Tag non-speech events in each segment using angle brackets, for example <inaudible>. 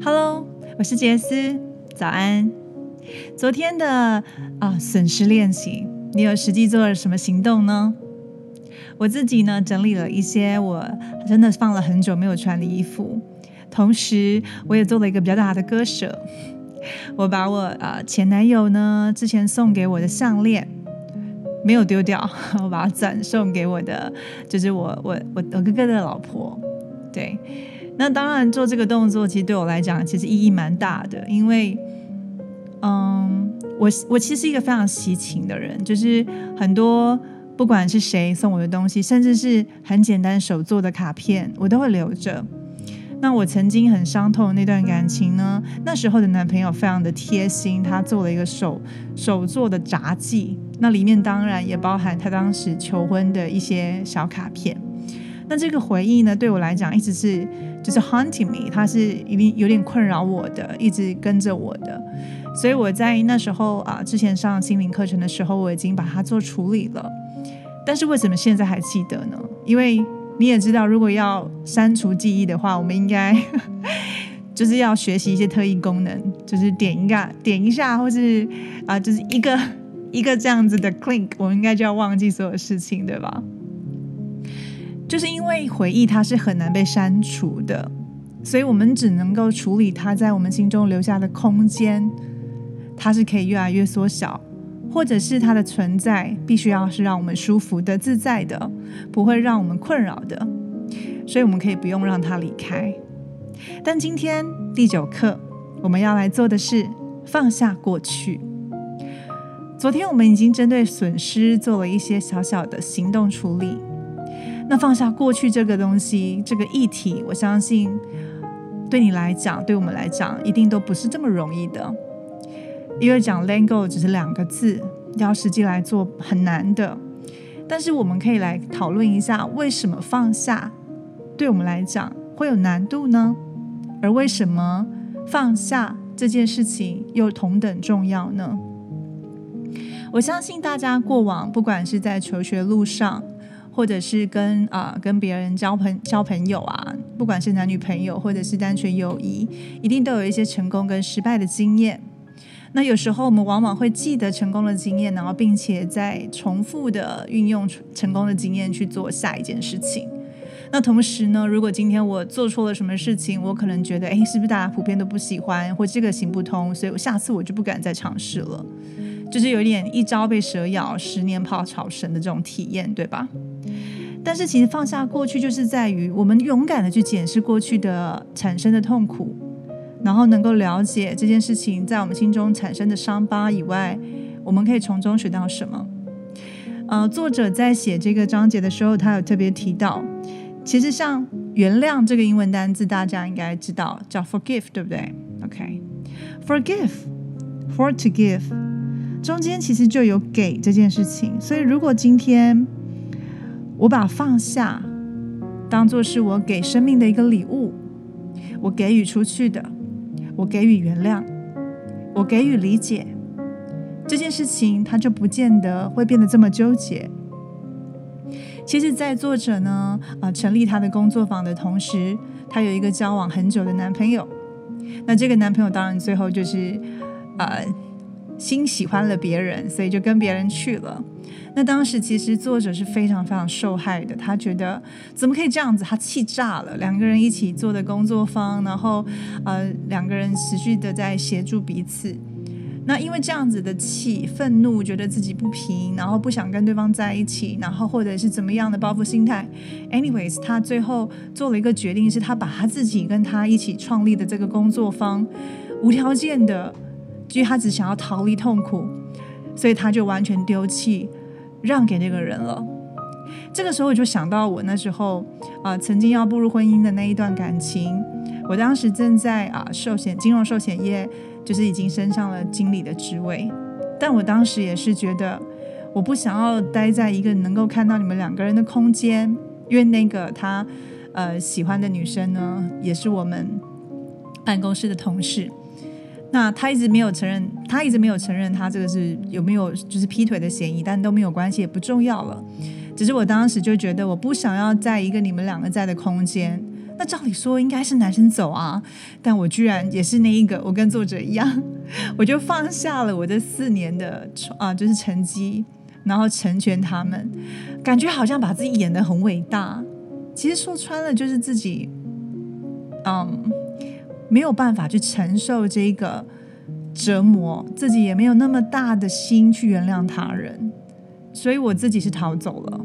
Hello，我是杰斯，早安。昨天的啊损失练习，你有实际做了什么行动呢？我自己呢整理了一些我真的放了很久没有穿的衣服，同时我也做了一个比较大的割舍。我把我啊前男友呢之前送给我的项链没有丢掉，<laughs> 我把它转送给我的，就是我我我我哥哥的老婆，对。那当然，做这个动作其实对我来讲，其实意义蛮大的，因为，嗯，我我其实是一个非常喜情的人，就是很多不管是谁送我的东西，甚至是很简单手做的卡片，我都会留着。那我曾经很伤痛那段感情呢，那时候的男朋友非常的贴心，他做了一个手手做的札记，那里面当然也包含他当时求婚的一些小卡片。那这个回忆呢，对我来讲一直是就是 haunting me，它是一定有点困扰我的，一直跟着我的。所以我在那时候啊，之前上心灵课程的时候，我已经把它做处理了。但是为什么现在还记得呢？因为你也知道，如果要删除记忆的话，我们应该 <laughs> 就是要学习一些特异功能，就是点一个点一下，或是啊，就是一个 <laughs> 一个这样子的 click，我们应该就要忘记所有事情，对吧？就是因为回忆它是很难被删除的，所以我们只能够处理它在我们心中留下的空间，它是可以越来越缩小，或者是它的存在必须要是让我们舒服的、自在的，不会让我们困扰的，所以我们可以不用让它离开。但今天第九课我们要来做的是放下过去。昨天我们已经针对损失做了一些小小的行动处理。那放下过去这个东西，这个议题，我相信对你来讲，对我们来讲，一定都不是这么容易的。因为讲 “let go” 只是两个字，要实际来做很难的。但是我们可以来讨论一下，为什么放下对我们来讲会有难度呢？而为什么放下这件事情又同等重要呢？我相信大家过往，不管是在求学路上，或者是跟啊跟别人交朋交朋友啊，不管是男女朋友或者是单纯友谊，一定都有一些成功跟失败的经验。那有时候我们往往会记得成功的经验，然后并且在重复的运用成功的经验去做下一件事情。那同时呢，如果今天我做错了什么事情，我可能觉得，哎，是不是大家普遍都不喜欢，或这个行不通，所以我下次我就不敢再尝试了。就是有点一朝被蛇咬，十年怕草绳的这种体验，对吧？但是其实放下过去，就是在于我们勇敢的去检视过去的产生的痛苦，然后能够了解这件事情在我们心中产生的伤疤以外，我们可以从中学到什么？呃，作者在写这个章节的时候，他有特别提到，其实像原谅这个英文单字，大家应该知道叫 forgive，对不对？OK，forgive，for to give。中间其实就有给这件事情，所以如果今天我把放下当做是我给生命的一个礼物，我给予出去的，我给予原谅，我给予理解，这件事情它就不见得会变得这么纠结。其实，在作者呢啊成立他的工作坊的同时，他有一个交往很久的男朋友，那这个男朋友当然最后就是呃。心喜欢了别人，所以就跟别人去了。那当时其实作者是非常非常受害的，他觉得怎么可以这样子，他气炸了。两个人一起做的工作坊，然后呃两个人持续的在协助彼此。那因为这样子的气、愤怒，觉得自己不平，然后不想跟对方在一起，然后或者是怎么样的报复心态。Anyways，他最后做了一个决定，是他把他自己跟他一起创立的这个工作坊无条件的。因为他只想要逃离痛苦，所以他就完全丢弃，让给那个人了。这个时候我就想到我那时候啊，曾经要步入婚姻的那一段感情。我当时正在啊寿险金融寿险业，就是已经升上了经理的职位。但我当时也是觉得，我不想要待在一个能够看到你们两个人的空间，因为那个他呃喜欢的女生呢，也是我们办公室的同事。那他一直没有承认，他一直没有承认他这个是有没有就是劈腿的嫌疑，但都没有关系，也不重要了。只是我当时就觉得，我不想要在一个你们两个在的空间，那照理说应该是男生走啊，但我居然也是那一个，我跟作者一样，<laughs> 我就放下了我这四年的啊，就是成绩，然后成全他们，感觉好像把自己演得很伟大。其实说穿了，就是自己，嗯，没有办法去承受这个折磨，自己也没有那么大的心去原谅他人，所以我自己是逃走了。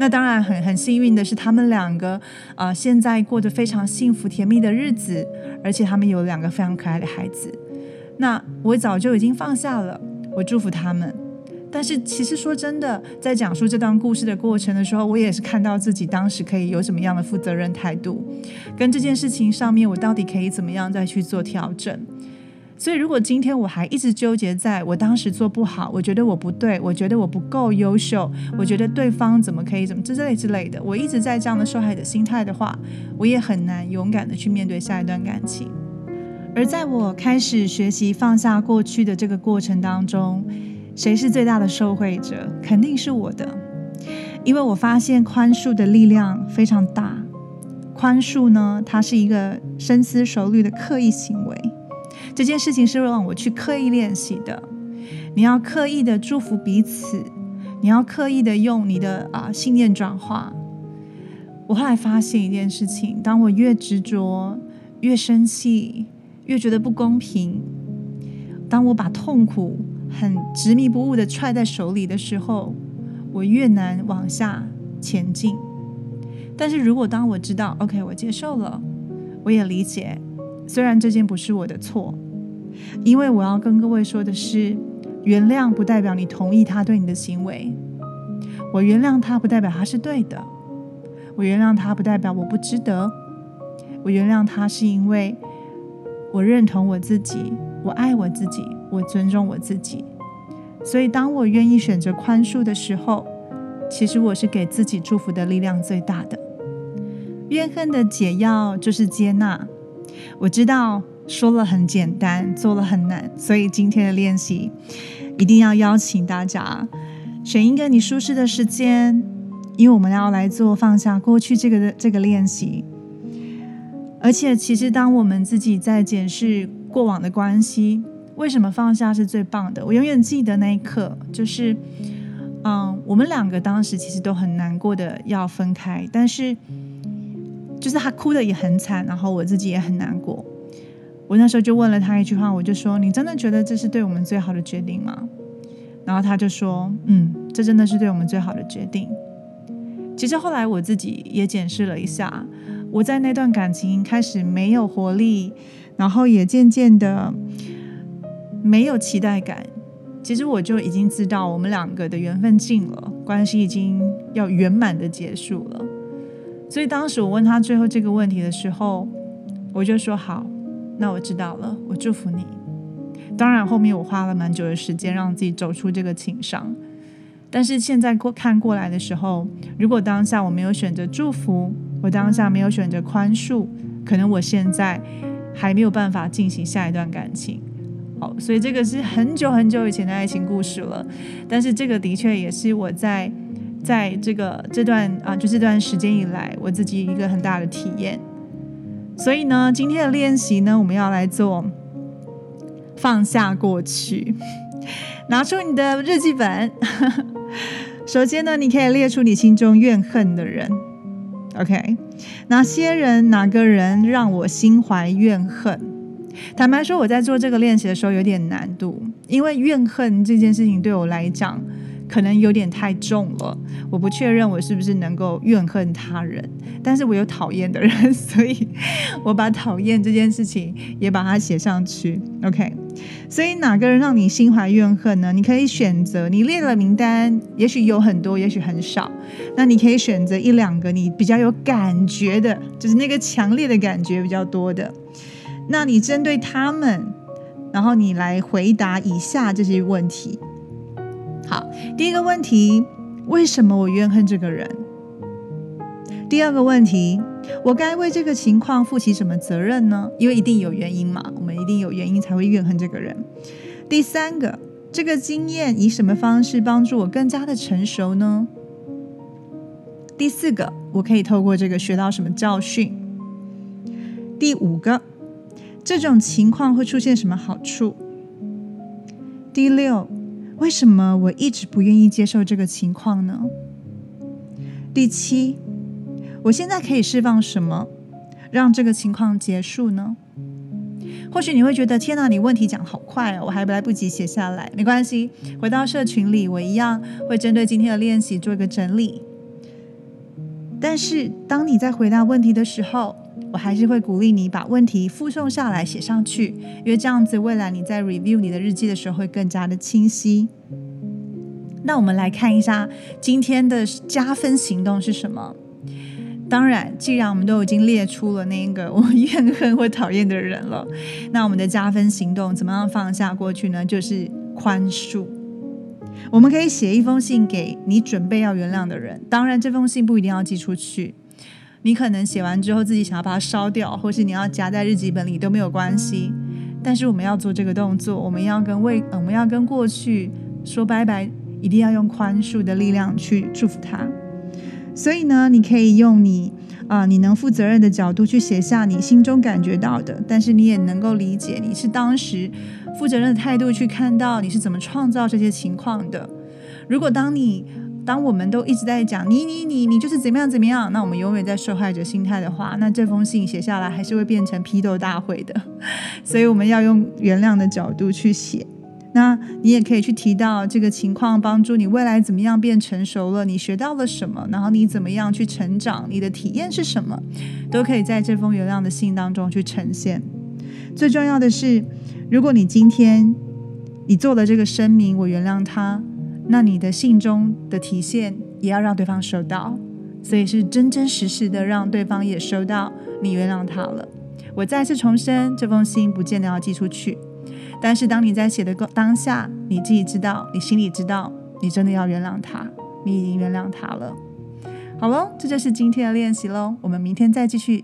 那当然很很幸运的是，他们两个啊，现在过着非常幸福甜蜜的日子，而且他们有两个非常可爱的孩子。那我早就已经放下了，我祝福他们。但是其实说真的，在讲述这段故事的过程的时候，我也是看到自己当时可以有什么样的负责任态度，跟这件事情上面，我到底可以怎么样再去做调整。所以，如果今天我还一直纠结在我当时做不好，我觉得我不对，我觉得我不够优秀，我觉得对方怎么可以怎么之类之类的，我一直在这样的受害者心态的话，我也很难勇敢的去面对下一段感情。而在我开始学习放下过去的这个过程当中，谁是最大的受惠者？肯定是我的，因为我发现宽恕的力量非常大。宽恕呢，它是一个深思熟虑的刻意行为。这件事情是让我去刻意练习的。你要刻意的祝福彼此，你要刻意的用你的啊信念转化。我后来发现一件事情：当我越执着、越生气、越觉得不公平，当我把痛苦很执迷不悟的揣在手里的时候，我越难往下前进。但是如果当我知道，OK，我接受了，我也理解。虽然这件不是我的错，因为我要跟各位说的是，原谅不代表你同意他对你的行为。我原谅他不代表他是对的，我原谅他不代表我不值得。我原谅他是因为我认同我自己，我爱我自己，我尊重我自己。所以，当我愿意选择宽恕的时候，其实我是给自己祝福的力量最大的。怨恨的解药就是接纳。我知道说了很简单，做了很难，所以今天的练习一定要邀请大家选一个你舒适的时间，因为我们要来做放下过去这个这个练习。而且，其实当我们自己在检视过往的关系，为什么放下是最棒的？我永远记得那一刻，就是嗯，我们两个当时其实都很难过的要分开，但是。就是他哭的也很惨，然后我自己也很难过。我那时候就问了他一句话，我就说：“你真的觉得这是对我们最好的决定吗？”然后他就说：“嗯，这真的是对我们最好的决定。”其实后来我自己也检视了一下，我在那段感情开始没有活力，然后也渐渐的没有期待感。其实我就已经知道我们两个的缘分尽了，关系已经要圆满的结束了。所以当时我问他最后这个问题的时候，我就说好，那我知道了，我祝福你。当然后面我花了蛮久的时间让自己走出这个情伤，但是现在过看过来的时候，如果当下我没有选择祝福，我当下没有选择宽恕，可能我现在还没有办法进行下一段感情。好，所以这个是很久很久以前的爱情故事了，但是这个的确也是我在。在这个这段啊，就这段时间以来，我自己一个很大的体验。所以呢，今天的练习呢，我们要来做放下过去，<laughs> 拿出你的日记本。<laughs> 首先呢，你可以列出你心中怨恨的人。OK，哪些人、哪个人让我心怀怨恨？坦白说，我在做这个练习的时候有点难度，因为怨恨这件事情对我来讲。可能有点太重了，我不确认我是不是能够怨恨他人，但是我有讨厌的人，<laughs> 所以我把讨厌这件事情也把它写上去。OK，所以哪个人让你心怀怨恨呢？你可以选择，你列了名单，也许有很多，也许很少，那你可以选择一两个你比较有感觉的，就是那个强烈的感觉比较多的，那你针对他们，然后你来回答以下这些问题。好，第一个问题，为什么我怨恨这个人？第二个问题，我该为这个情况负起什么责任呢？因为一定有原因嘛，我们一定有原因才会怨恨这个人。第三个，这个经验以什么方式帮助我更加的成熟呢？第四个，我可以透过这个学到什么教训？第五个，这种情况会出现什么好处？第六，为什么我一直不愿意接受这个情况呢？第七，我现在可以释放什么，让这个情况结束呢？或许你会觉得，天哪，你问题讲好快哦，我还来不及写下来。没关系，回到社群里，我一样会针对今天的练习做一个整理。但是，当你在回答问题的时候，我还是会鼓励你把问题附送下来写上去，因为这样子，未来你在 review 你的日记的时候会更加的清晰。那我们来看一下今天的加分行动是什么。当然，既然我们都已经列出了那个我们怨恨或讨厌的人了，那我们的加分行动怎么样放下过去呢？就是宽恕。我们可以写一封信给你准备要原谅的人。当然，这封信不一定要寄出去，你可能写完之后自己想要把它烧掉，或是你要夹在日记本里都没有关系。但是我们要做这个动作，我们要跟未，我们要跟过去说拜拜，一定要用宽恕的力量去祝福他。所以呢，你可以用你啊，你能负责任的角度去写下你心中感觉到的，但是你也能够理解你是当时负责任的态度去看到你是怎么创造这些情况的。如果当你当我们都一直在讲你你你你就是怎么样怎么样，那我们永远在受害者心态的话，那这封信写下来还是会变成批斗大会的。<laughs> 所以我们要用原谅的角度去写。那你也可以去提到这个情况，帮助你未来怎么样变成熟了，你学到了什么，然后你怎么样去成长，你的体验是什么，都可以在这封原谅的信当中去呈现。最重要的是，如果你今天你做了这个声明，我原谅他，那你的信中的体现也要让对方收到，所以是真真实实的让对方也收到你原谅他了。我再次重申，这封信不见得要寄出去。但是当你在写的当下，你自己知道，你心里知道，你真的要原谅他，你已经原谅他了。好喽，这就是今天的练习喽，我们明天再继续。